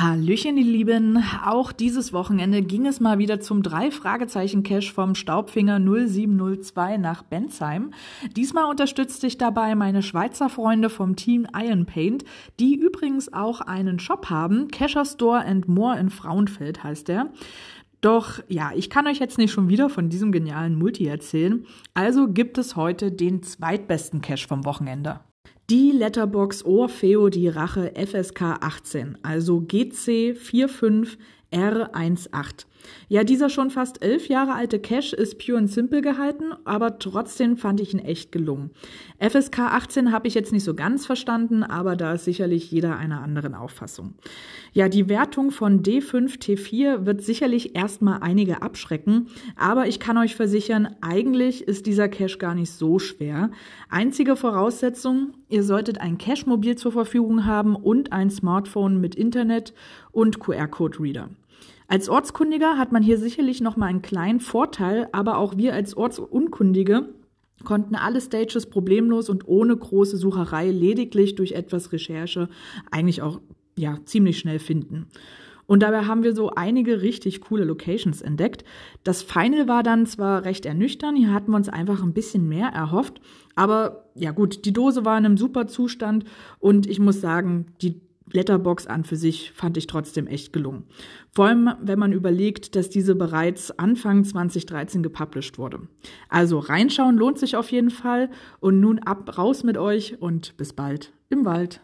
Hallöchen, ihr Lieben. Auch dieses Wochenende ging es mal wieder zum drei Fragezeichen Cash vom Staubfinger 0702 nach Bensheim. Diesmal unterstützt sich dabei meine Schweizer Freunde vom Team Iron Paint, die übrigens auch einen Shop haben. Casher Store and More in Frauenfeld heißt der. Doch ja, ich kann euch jetzt nicht schon wieder von diesem genialen Multi erzählen. Also gibt es heute den zweitbesten Cash vom Wochenende. Die Letterbox Orfeo die Rache FSK 18, also GC 45 R18. Ja, dieser schon fast elf Jahre alte Cache ist pure and simple gehalten, aber trotzdem fand ich ihn echt gelungen. FSK 18 habe ich jetzt nicht so ganz verstanden, aber da ist sicherlich jeder einer anderen Auffassung. Ja, die Wertung von D5 T4 wird sicherlich erstmal einige abschrecken, aber ich kann euch versichern, eigentlich ist dieser Cache gar nicht so schwer. Einzige Voraussetzung, ihr solltet ein Cache-Mobil zur Verfügung haben und ein Smartphone mit Internet und QR-Code-Reader. Als Ortskundiger hat man hier sicherlich noch mal einen kleinen Vorteil, aber auch wir als Ortsunkundige konnten alle Stages problemlos und ohne große Sucherei lediglich durch etwas Recherche eigentlich auch ja ziemlich schnell finden. Und dabei haben wir so einige richtig coole Locations entdeckt. Das Final war dann zwar recht ernüchternd, hier hatten wir uns einfach ein bisschen mehr erhofft, aber ja gut, die Dose war in einem super Zustand und ich muss sagen, die Letterbox an für sich fand ich trotzdem echt gelungen. Vor allem, wenn man überlegt, dass diese bereits Anfang 2013 gepublished wurde. Also reinschauen lohnt sich auf jeden Fall und nun ab raus mit euch und bis bald im Wald.